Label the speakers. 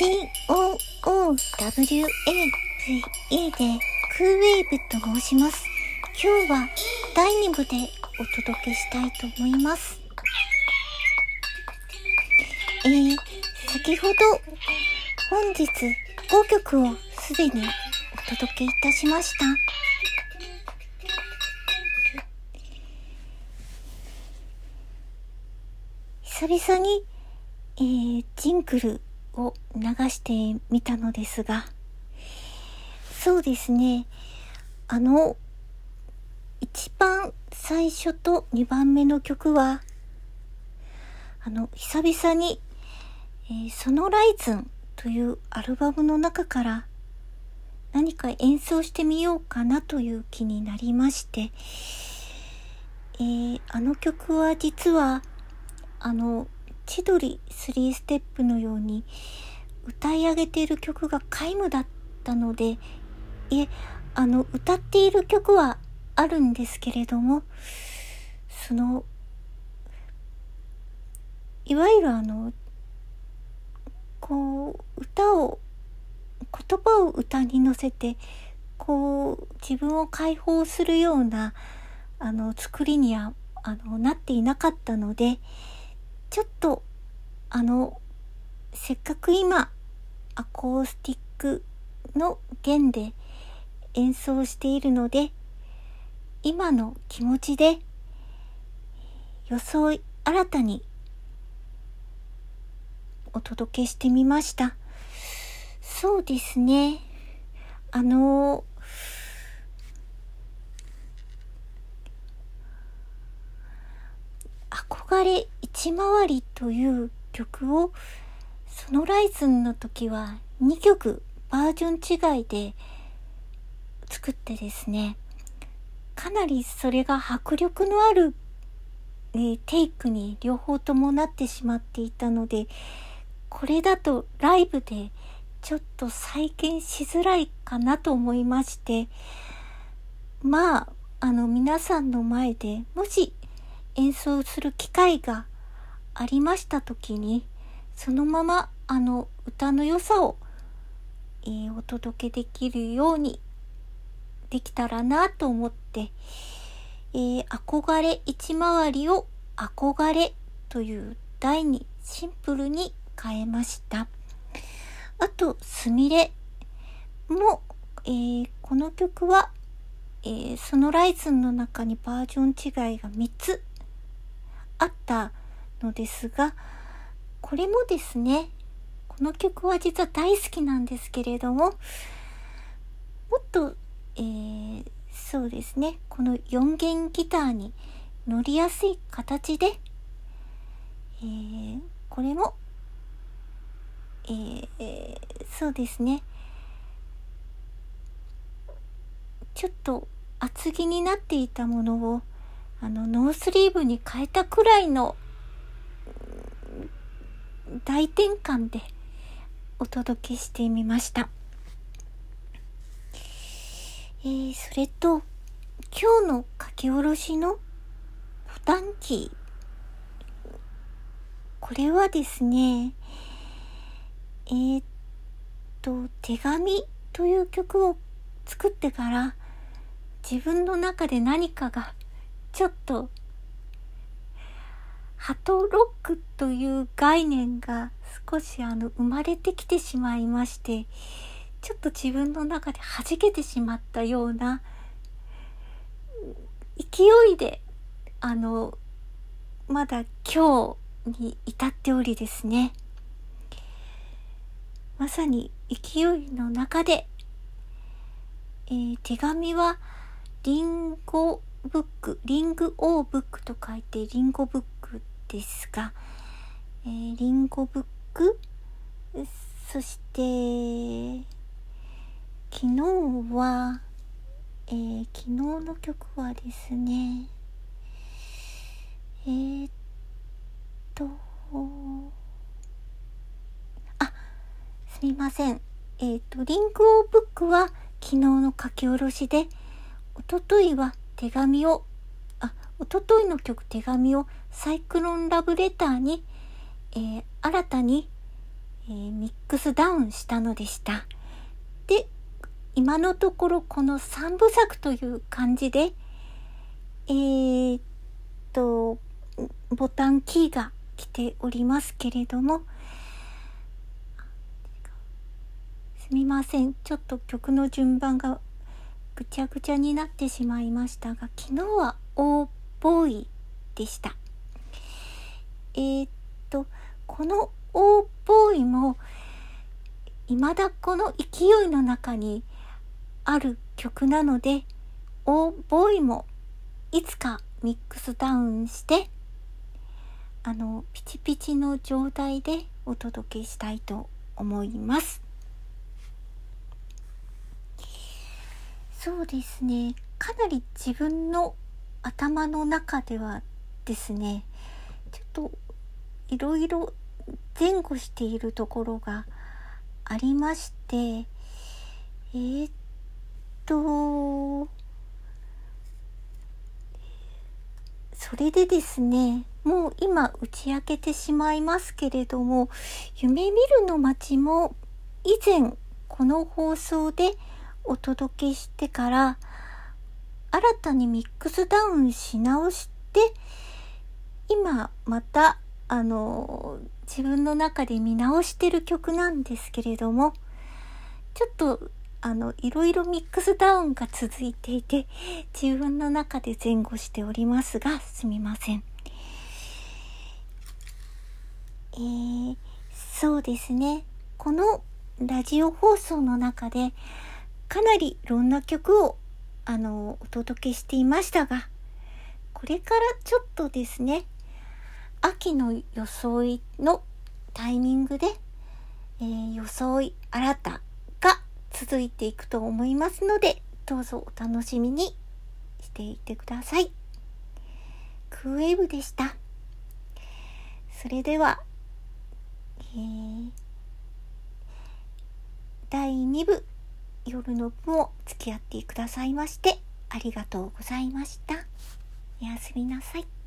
Speaker 1: COOWAVE でクーウェイブと申します。今日は第2部でお届けしたいと思います。えー、先ほど本日5曲をすでにお届けいたしました。久々に、えー、ジングルを流してみたのですが、そうですね。あの、一番最初と2番目の曲は、あの、久々に、えー、ソノライズンというアルバムの中から何か演奏してみようかなという気になりまして、えー、あの曲は実は、あの、千鳥3ステップのように歌い上げている曲が皆無だったので、いえ、あの、歌っている曲はあるんですけれども、その、いわゆるあの、こう、歌を、言葉を歌に乗せて、こう、自分を解放するような、あの、作りには、あの、なっていなかったので、ちょっと、あの、せっかく今、アコースティックの弦で演奏しているので、今の気持ちで装い新たにお届けしてみました。そうですね。あの憧れ一回りという曲をソノライズンの時は2曲バージョン違いで作ってですね、かなりそれが迫力のある、えー、テイクに両方ともなってしまっていたので、これだとライブでちょっと再現しづらいかなと思いまして、まあ、あの皆さんの前でもし演奏する機会がありました時に、そのままあの歌の良さを、えー、お届けできるようにできたらなと思って、えー、憧れ一回りを憧れという題にシンプルに変えました。あと、すみれも、えー、この曲は、えー、ソノライズンの中にバージョン違いが3つあったのですが、これもですね、この曲は実は大好きなんですけれども、もっとえー、そうですね、この4弦ギターに乗りやすい形で、えー、これも、えー、そうですね、ちょっと厚着になっていたものを、あの、ノースリーブに変えたくらいの大転換でお届けしてみました。えー、それと、今日の書き下ろしのボタンキー。これはですね、えー、っと、手紙という曲を作ってから、自分の中で何かがちょっと、ハトロックという概念が少しあの生まれてきてしまいまして、ちょっと自分の中で弾けてしまったような勢いであのまだ今日に至っておりですね。まさに勢いの中で、えー、手紙はリンゴブックリングオーブックと書いてリンゴブックですが、えー、リンゴブックそして昨日は、えー、昨日の曲はですね、えー、っと、あ、すみません。え、っと、リンクオーブックは昨日の書き下ろしで、おとといは手紙を、あ、おとといの曲手紙をサイクロンラブレターに、えー、新たに、えー、ミックスダウンしたのでした。で、今のところこの3部作という感じで、えー、っと、ボタンキーが来ておりますけれども、すみません。ちょっと曲の順番がぐちゃぐちゃになってしまいましたが、昨日はオーボーイでした。えー、っと、このオーボーイも、未だこの勢いの中にある曲なので、オーボーイもいつかミックスダウンして、あの、ピチピチの状態でお届けしたいと思います。そうですね。かなり自分の頭の中ではですね、ちょっといろいろ前後しているところがありまして、えー、っと、それでですね、もう今打ち明けてしまいますけれども、夢見るの街も以前この放送でお届けしてから、新たにミックスダウンし直して、今またあの自分の中で見直してる曲なんですけれどもちょっとあのいろいろミックスダウンが続いていて自分の中で前後しておりますがすみません。えー、そうですねこのラジオ放送の中でかなりいろんな曲をあのお届けしていましたがこれからちょっとですね秋の装いのタイミングで、えー、装い新たが続いていくと思いますので、どうぞお楽しみにしていてください。クーウェーブでした。それでは、えー、第2部夜の部も付き合ってくださいましてありがとうございました。おやすみなさい。